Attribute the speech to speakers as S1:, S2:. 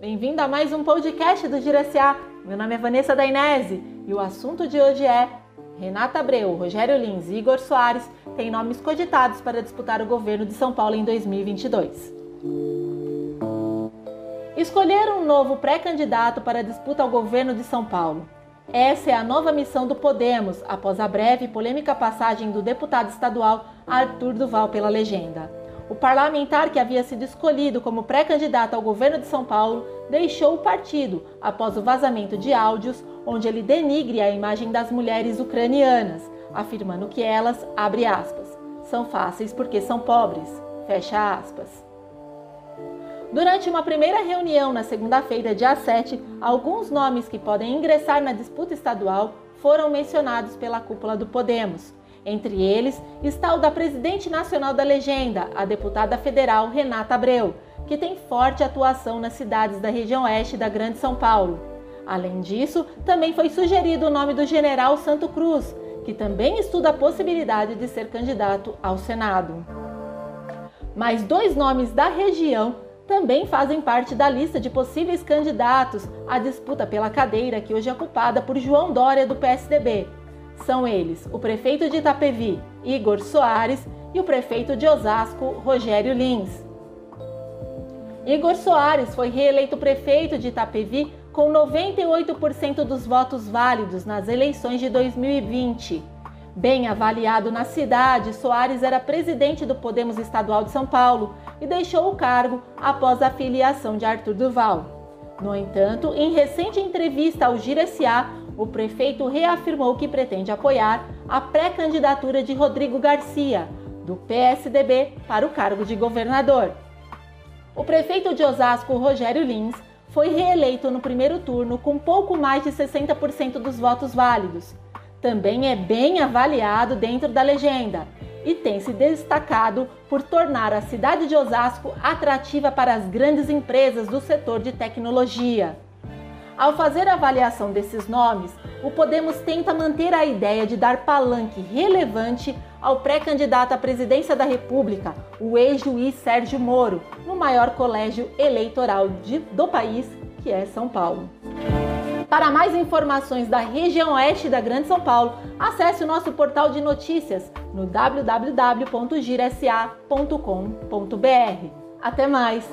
S1: Bem-vindo a mais um podcast do SA. Meu nome é Vanessa Dainese e o assunto de hoje é Renata Abreu, Rogério Lins e Igor Soares têm nomes cogitados para disputar o governo de São Paulo em 2022. Escolher um novo pré-candidato para disputa ao governo de São Paulo. Essa é a nova missão do Podemos, após a breve e polêmica passagem do deputado estadual Arthur Duval pela legenda. O parlamentar que havia sido escolhido como pré-candidato ao governo de São Paulo deixou o partido após o vazamento de áudios onde ele denigre a imagem das mulheres ucranianas, afirmando que elas, abre aspas, são fáceis porque são pobres, fecha aspas. Durante uma primeira reunião na segunda-feira, dia 7, alguns nomes que podem ingressar na disputa estadual foram mencionados pela cúpula do Podemos, entre eles está o da presidente nacional da legenda, a deputada federal Renata Abreu, que tem forte atuação nas cidades da região oeste da Grande São Paulo. Além disso, também foi sugerido o nome do general Santo Cruz, que também estuda a possibilidade de ser candidato ao Senado. Mais dois nomes da região também fazem parte da lista de possíveis candidatos à disputa pela cadeira que hoje é ocupada por João Dória do PSDB, são eles o prefeito de Itapevi, Igor Soares, e o prefeito de Osasco, Rogério Lins. Igor Soares foi reeleito prefeito de Itapevi com 98% dos votos válidos nas eleições de 2020. Bem avaliado na cidade, Soares era presidente do Podemos Estadual de São Paulo e deixou o cargo após a filiação de Arthur Duval. No entanto, em recente entrevista ao Gira SA, o prefeito reafirmou que pretende apoiar a pré-candidatura de Rodrigo Garcia, do PSDB, para o cargo de governador. O prefeito de Osasco, Rogério Lins, foi reeleito no primeiro turno com pouco mais de 60% dos votos válidos. Também é bem avaliado dentro da legenda e tem se destacado por tornar a cidade de Osasco atrativa para as grandes empresas do setor de tecnologia. Ao fazer a avaliação desses nomes, o Podemos tenta manter a ideia de dar palanque relevante ao pré-candidato à presidência da República, o ex-juiz Sérgio Moro, no maior colégio eleitoral de, do país, que é São Paulo. Para mais informações da região oeste da Grande São Paulo, acesse o nosso portal de notícias no www.girsa.com.br. Até mais!